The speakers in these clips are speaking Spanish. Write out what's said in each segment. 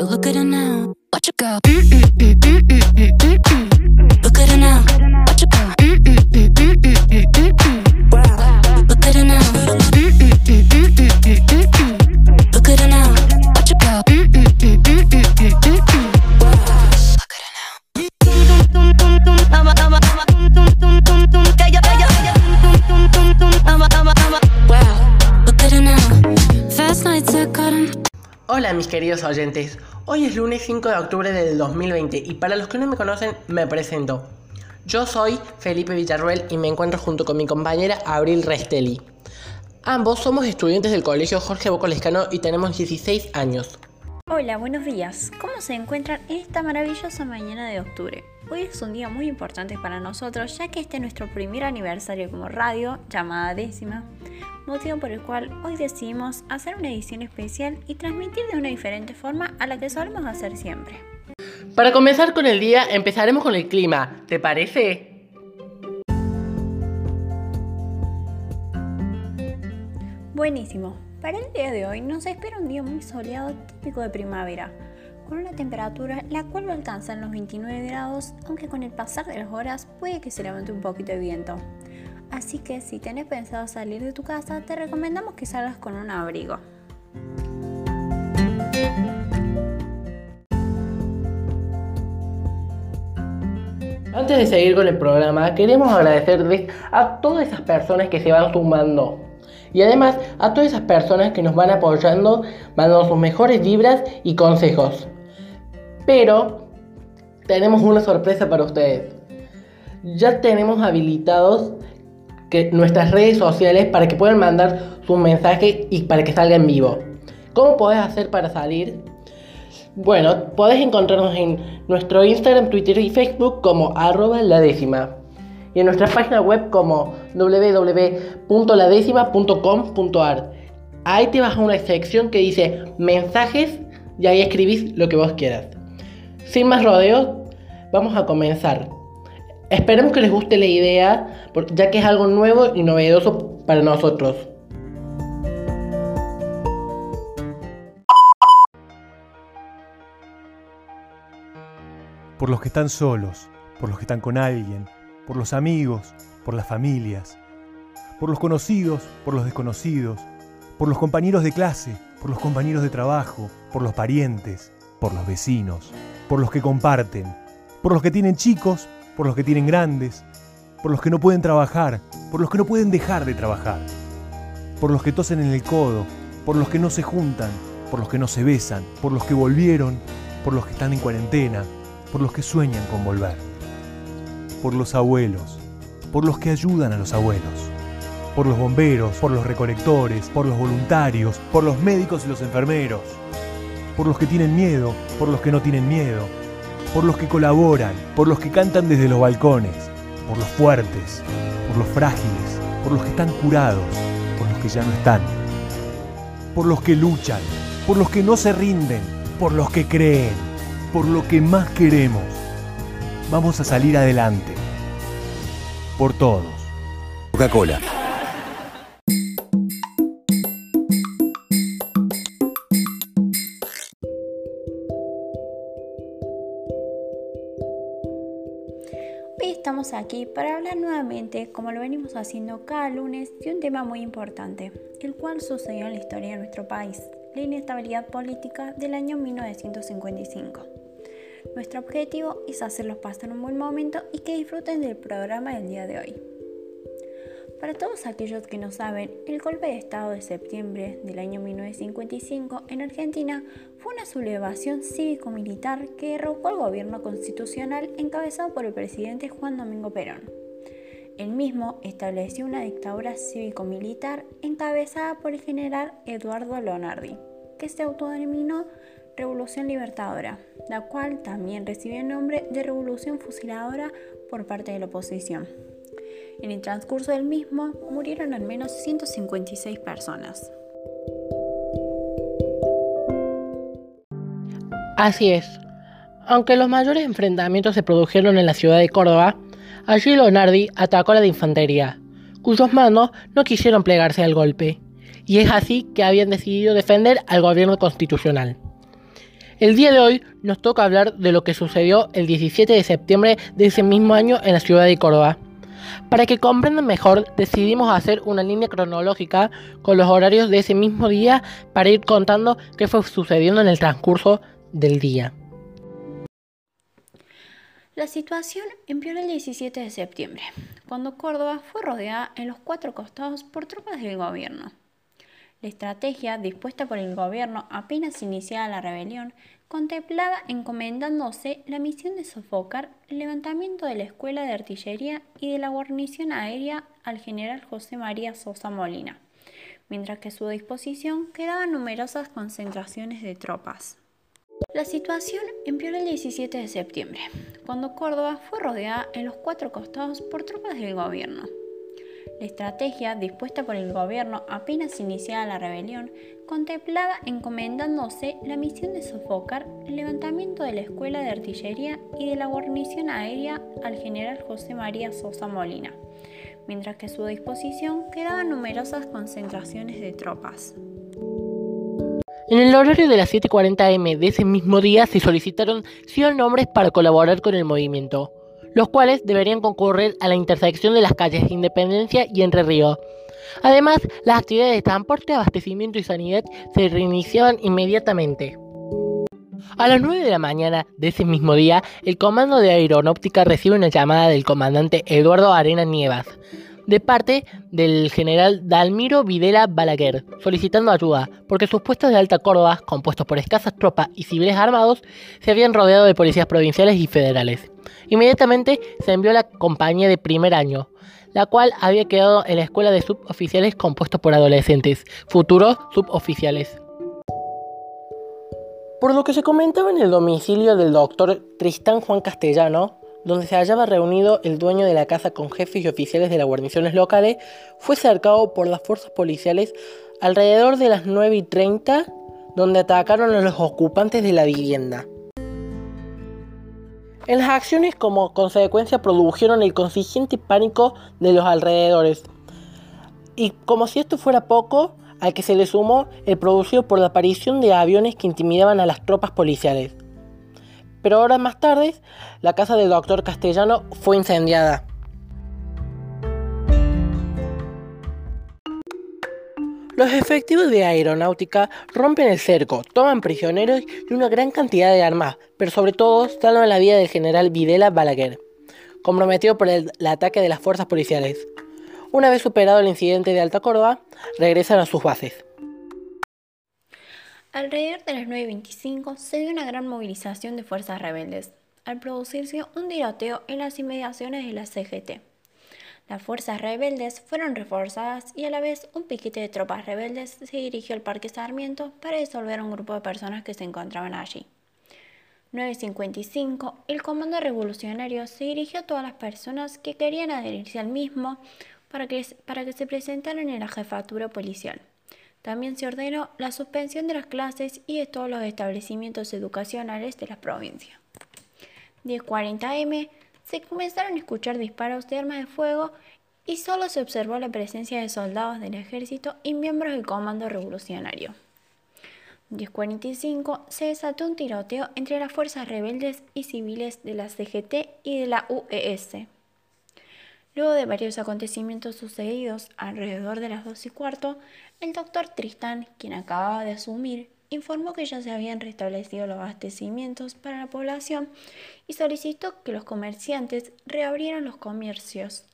but look at her now. Watch her go. Hola mis queridos oyentes, hoy es lunes 5 de octubre del 2020 y para los que no me conocen me presento. Yo soy Felipe Villarruel y me encuentro junto con mi compañera Abril Restelli. Ambos somos estudiantes del colegio Jorge Bocolescano y tenemos 16 años. Hola, buenos días. ¿Cómo se encuentran en esta maravillosa mañana de octubre? Hoy es un día muy importante para nosotros ya que este es nuestro primer aniversario como radio, llamada décima, motivo por el cual hoy decidimos hacer una edición especial y transmitir de una diferente forma a la que solemos hacer siempre. Para comenzar con el día empezaremos con el clima, ¿te parece? Buenísimo. Para el día de hoy nos espera un día muy soleado típico de primavera, con una temperatura la cual va a alcanzar los 29 grados, aunque con el pasar de las horas puede que se levante un poquito de viento. Así que si tenés pensado salir de tu casa, te recomendamos que salgas con un abrigo. Antes de seguir con el programa, queremos agradecerles a todas esas personas que se van sumando. Y además a todas esas personas que nos van apoyando, mandando sus mejores vibras y consejos. Pero tenemos una sorpresa para ustedes. Ya tenemos habilitados que nuestras redes sociales para que puedan mandar sus mensajes y para que salga en vivo. ¿Cómo podés hacer para salir? Bueno, podés encontrarnos en nuestro Instagram, Twitter y Facebook como arroba la décima. Y en nuestra página web como www.ladécima.com.ar. Ahí te vas a una sección que dice mensajes y ahí escribís lo que vos quieras. Sin más rodeos, vamos a comenzar. Esperemos que les guste la idea, ya que es algo nuevo y novedoso para nosotros. por los que están solos, por los que están con alguien, por los amigos, por las familias, por los conocidos, por los desconocidos, por los compañeros de clase, por los compañeros de trabajo, por los parientes, por los vecinos, por los que comparten, por los que tienen chicos, por los que tienen grandes, por los que no pueden trabajar, por los que no pueden dejar de trabajar, por los que tosen en el codo, por los que no se juntan, por los que no se besan, por los que volvieron, por los que están en cuarentena, por los que sueñan con volver, por los abuelos, por los que ayudan a los abuelos, por los bomberos, por los recolectores, por los voluntarios, por los médicos y los enfermeros, por los que tienen miedo, por los que no tienen miedo, por los que colaboran, por los que cantan desde los balcones, por los fuertes, por los frágiles, por los que están curados, por los que ya no están, por los que luchan, por los que no se rinden, por los que creen, por lo que más queremos. Vamos a salir adelante. Por todos. Coca-Cola. Para hablar nuevamente, como lo venimos haciendo cada lunes, de un tema muy importante, el cual sucedió en la historia de nuestro país, la inestabilidad política del año 1955. Nuestro objetivo es hacerlos pasar un buen momento y que disfruten del programa del día de hoy. Para todos aquellos que no saben, el golpe de Estado de septiembre del año 1955 en Argentina fue una sublevación cívico-militar que derrocó al gobierno constitucional encabezado por el presidente Juan Domingo Perón. El mismo estableció una dictadura cívico-militar encabezada por el general Eduardo Leonardi, que se autodenominó Revolución Libertadora, la cual también recibió el nombre de Revolución Fusiladora por parte de la oposición. En el transcurso del mismo murieron al menos 156 personas. Así es. Aunque los mayores enfrentamientos se produjeron en la ciudad de Córdoba, allí Leonardi atacó a la de infantería, cuyos mandos no quisieron plegarse al golpe, y es así que habían decidido defender al gobierno constitucional. El día de hoy nos toca hablar de lo que sucedió el 17 de septiembre de ese mismo año en la ciudad de Córdoba. Para que comprendan mejor, decidimos hacer una línea cronológica con los horarios de ese mismo día para ir contando qué fue sucediendo en el transcurso del día. La situación empeoró el 17 de septiembre, cuando Córdoba fue rodeada en los cuatro costados por tropas del gobierno. La estrategia dispuesta por el gobierno apenas iniciada la rebelión contemplaba encomendándose la misión de sofocar el levantamiento de la Escuela de Artillería y de la guarnición aérea al general José María Sosa Molina, mientras que a su disposición quedaban numerosas concentraciones de tropas. La situación empeoró el 17 de septiembre, cuando Córdoba fue rodeada en los cuatro costados por tropas del gobierno. La estrategia dispuesta por el gobierno apenas iniciada la rebelión contemplaba encomendándose la misión de sofocar el levantamiento de la Escuela de Artillería y de la guarnición aérea al general José María Sosa Molina, mientras que a su disposición quedaban numerosas concentraciones de tropas. En el horario de las 7.40 am de ese mismo día se solicitaron 100 nombres para colaborar con el movimiento los cuales deberían concurrir a la intersección de las calles Independencia y Entre Ríos. Además, las actividades de transporte, abastecimiento y sanidad se reiniciaban inmediatamente. A las 9 de la mañana de ese mismo día, el Comando de Aeronáutica recibe una llamada del comandante Eduardo Arena Nievas, de parte del general Dalmiro Videla Balaguer, solicitando ayuda, porque sus puestos de alta Córdoba, compuestos por escasas tropas y civiles armados, se habían rodeado de policías provinciales y federales. Inmediatamente se envió la compañía de primer año, la cual había quedado en la escuela de suboficiales compuestos por adolescentes, futuros suboficiales. Por lo que se comentaba en el domicilio del doctor Tristán Juan Castellano, donde se hallaba reunido el dueño de la casa con jefes y oficiales de las guarniciones locales, fue cercado por las fuerzas policiales alrededor de las 9 y 30, donde atacaron a los ocupantes de la vivienda. En las acciones como consecuencia produjeron el consiguiente pánico de los alrededores. Y como si esto fuera poco, al que se le sumó el producido por la aparición de aviones que intimidaban a las tropas policiales. Pero horas más tarde, la casa del doctor Castellano fue incendiada. Los efectivos de aeronáutica rompen el cerco, toman prisioneros y una gran cantidad de armas, pero sobre todo salvan la vida del general Videla Balaguer, comprometido por el, ataque de las fuerzas policiales. Una vez superado el incidente de Alta Córdoba, regresan a sus bases. Alrededor de las 9.25 se dio una gran movilización de fuerzas rebeldes, al producirse un tiroteo en las inmediaciones de la CGT. Las fuerzas rebeldes fueron reforzadas y a la vez un piquete de tropas rebeldes se dirigió al Parque Sarmiento para disolver a un grupo de personas que se encontraban allí. 9.55, el Comando Revolucionario se dirigió a todas las personas que querían adherirse al mismo para que, para que se presentaran en la jefatura policial. También se ordenó la suspensión de las clases y de todos los establecimientos educacionales de la provincia. 10.40 m se comenzaron a escuchar disparos de armas de fuego y solo se observó la presencia de soldados del ejército y miembros del comando revolucionario. 10.45 se desató un tiroteo entre las fuerzas rebeldes y civiles de la CGT y de la UES. Luego de varios acontecimientos sucedidos alrededor de las 2 y cuarto, el doctor Tristán, quien acababa de asumir, informó que ya se habían restablecido los abastecimientos para la población y solicitó que los comerciantes reabrieran los comercios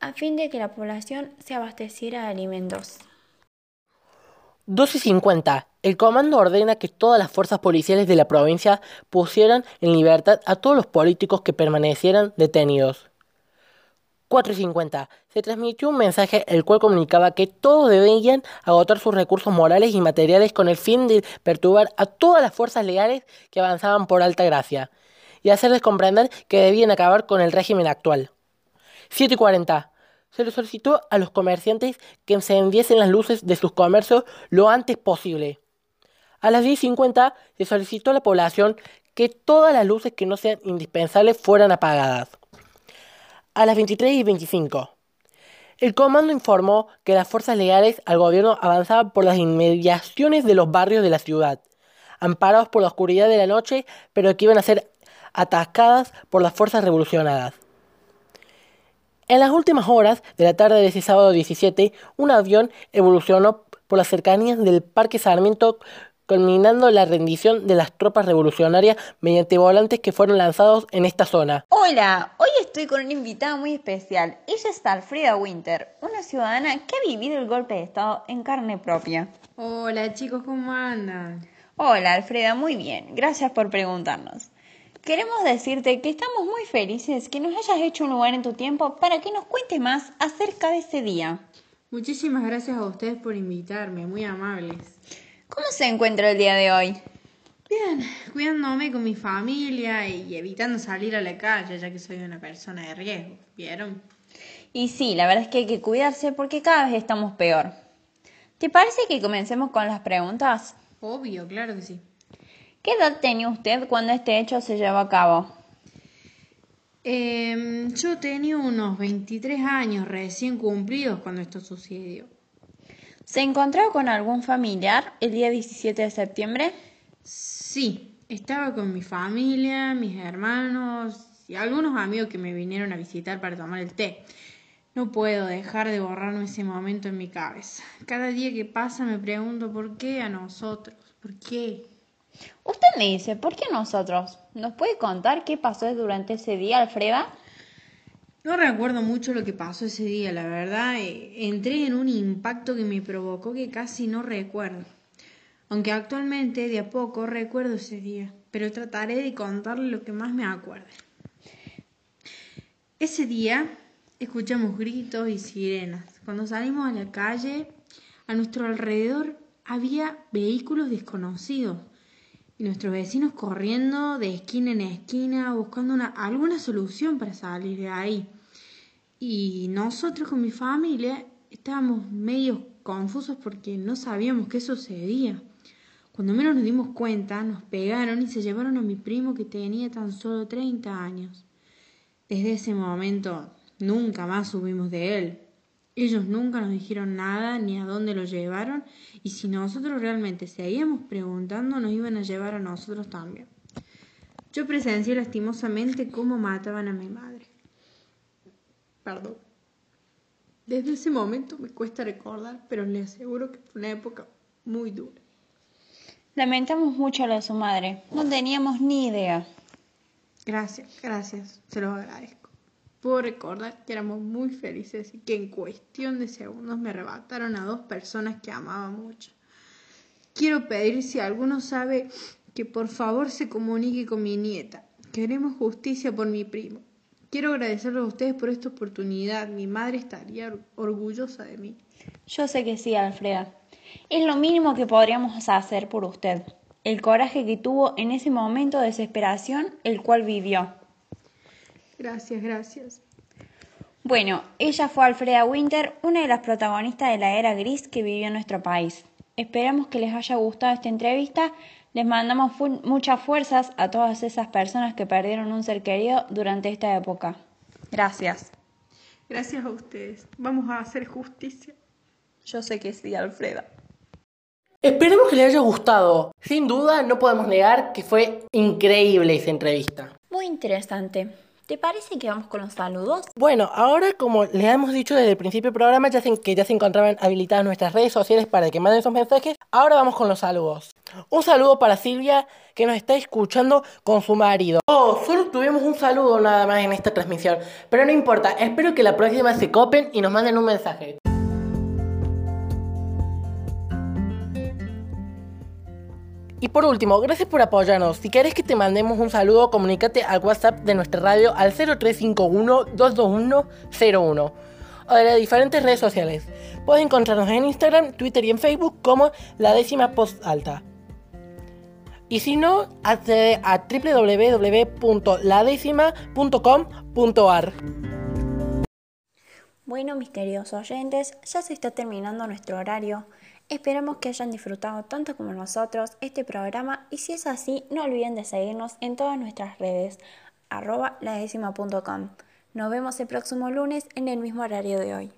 a fin de que la población se abasteciera de alimentos. 12.50. El comando ordena que todas las fuerzas policiales de la provincia pusieran en libertad a todos los políticos que permanecieran detenidos. 4.50. Se transmitió un mensaje el cual comunicaba que todos debían agotar sus recursos morales y materiales con el fin de perturbar a todas las fuerzas legales que avanzaban por alta gracia y hacerles comprender que debían acabar con el régimen actual. 7.40. Se le solicitó a los comerciantes que encendiesen las luces de sus comercios lo antes posible. A las 10.50 se solicitó a la población que todas las luces que no sean indispensables fueran apagadas. A las 23.25 el comando informó que las fuerzas legales al gobierno avanzaban por las inmediaciones de los barrios de la ciudad, amparados por la oscuridad de la noche, pero que iban a ser atacadas por las fuerzas revolucionadas. En las últimas horas de la tarde de ese sábado 17, un avión evolucionó por las cercanías del Parque Sarmiento culminando la rendición de las tropas revolucionarias mediante volantes que fueron lanzados en esta zona. Hola, hoy estoy con una invitada muy especial. Ella es Alfreda Winter, una ciudadana que ha vivido el golpe de Estado en carne propia. Hola chicos, ¿cómo andan? Hola Alfreda, muy bien. Gracias por preguntarnos. Queremos decirte que estamos muy felices que nos hayas hecho un lugar en tu tiempo para que nos cuentes más acerca de ese día. Muchísimas gracias a ustedes por invitarme, muy amables. ¿Cómo se encuentra el día de hoy? Bien, cuidándome con mi familia y evitando salir a la calle, ya que soy una persona de riesgo, ¿vieron? Y sí, la verdad es que hay que cuidarse porque cada vez estamos peor. ¿Te parece que comencemos con las preguntas? Obvio, claro que sí. ¿Qué edad tenía usted cuando este hecho se llevó a cabo? Eh, yo tenía unos 23 años recién cumplidos cuando esto sucedió. ¿Se encontró con algún familiar el día 17 de septiembre? Sí, estaba con mi familia, mis hermanos y algunos amigos que me vinieron a visitar para tomar el té. No puedo dejar de borrarme ese momento en mi cabeza. Cada día que pasa me pregunto por qué a nosotros, por qué. Usted me dice, ¿por qué a nosotros? ¿Nos puede contar qué pasó durante ese día, Alfreda? No recuerdo mucho lo que pasó ese día, la verdad. Eh, entré en un impacto que me provocó que casi no recuerdo. Aunque actualmente de a poco recuerdo ese día, pero trataré de contarle lo que más me acuerde. Ese día escuchamos gritos y sirenas. Cuando salimos a la calle, a nuestro alrededor había vehículos desconocidos y nuestros vecinos corriendo de esquina en esquina buscando una, alguna solución para salir de ahí. Y nosotros con mi familia estábamos medio confusos porque no sabíamos qué sucedía. Cuando menos nos dimos cuenta, nos pegaron y se llevaron a mi primo que tenía tan solo 30 años. Desde ese momento nunca más subimos de él. Ellos nunca nos dijeron nada ni a dónde lo llevaron y si nosotros realmente seguíamos preguntando nos iban a llevar a nosotros también. Yo presencié lastimosamente cómo mataban a mi madre. Perdón. Desde ese momento me cuesta recordar, pero le aseguro que fue una época muy dura. Lamentamos mucho lo de su madre. No teníamos ni idea. Gracias, gracias. Se los agradezco. Puedo recordar que éramos muy felices y que en cuestión de segundos me arrebataron a dos personas que amaba mucho. Quiero pedir si alguno sabe que por favor se comunique con mi nieta. Queremos justicia por mi primo. Quiero agradecerles a ustedes por esta oportunidad. Mi madre estaría orgullosa de mí. Yo sé que sí, Alfreda. Es lo mínimo que podríamos hacer por usted. El coraje que tuvo en ese momento de desesperación, el cual vivió. Gracias, gracias. Bueno, ella fue Alfreda Winter, una de las protagonistas de la era gris que vivió en nuestro país. Esperamos que les haya gustado esta entrevista. Les mandamos muchas fuerzas a todas esas personas que perdieron un ser querido durante esta época. Gracias. Gracias a ustedes. Vamos a hacer justicia. Yo sé que sí, Alfreda. Esperemos que les haya gustado. Sin duda, no podemos negar que fue increíble esa entrevista. Muy interesante. ¿Te parece que vamos con los saludos? Bueno, ahora como les hemos dicho desde el principio del programa, ya que ya se encontraban habilitadas nuestras redes sociales para que manden sus mensajes, ahora vamos con los saludos. Un saludo para Silvia que nos está escuchando con su marido. Oh, solo tuvimos un saludo nada más en esta transmisión, pero no importa, espero que la próxima se copen y nos manden un mensaje. Y por último, gracias por apoyarnos. Si quieres que te mandemos un saludo, comunícate al WhatsApp de nuestra radio al 0351-22101 o de las diferentes redes sociales. Puedes encontrarnos en Instagram, Twitter y en Facebook como la décima post alta. Y si no, accede a www.ladécima.com.ar. Bueno, misteriosos oyentes, ya se está terminando nuestro horario. Esperamos que hayan disfrutado tanto como nosotros este programa y si es así, no olviden de seguirnos en todas nuestras redes, arroba ladécima.com. Nos vemos el próximo lunes en el mismo horario de hoy.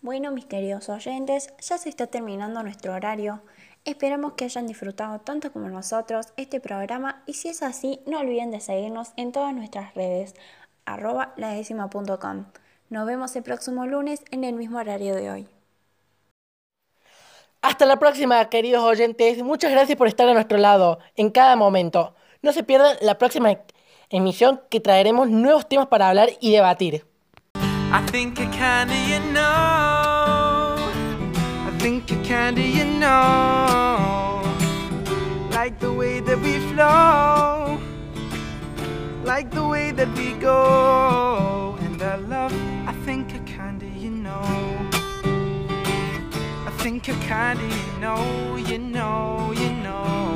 Bueno, misteriosos oyentes, ya se está terminando nuestro horario. Esperamos que hayan disfrutado tanto como nosotros este programa y si es así, no olviden de seguirnos en todas nuestras redes, arroba ladécima.com. Nos vemos el próximo lunes en el mismo horario de hoy. Hasta la próxima, queridos oyentes. Muchas gracias por estar a nuestro lado en cada momento. No se pierdan la próxima emisión que traeremos nuevos temas para hablar y debatir. I think. I kinda, you know. Think you're kinda, you know, you know, you know.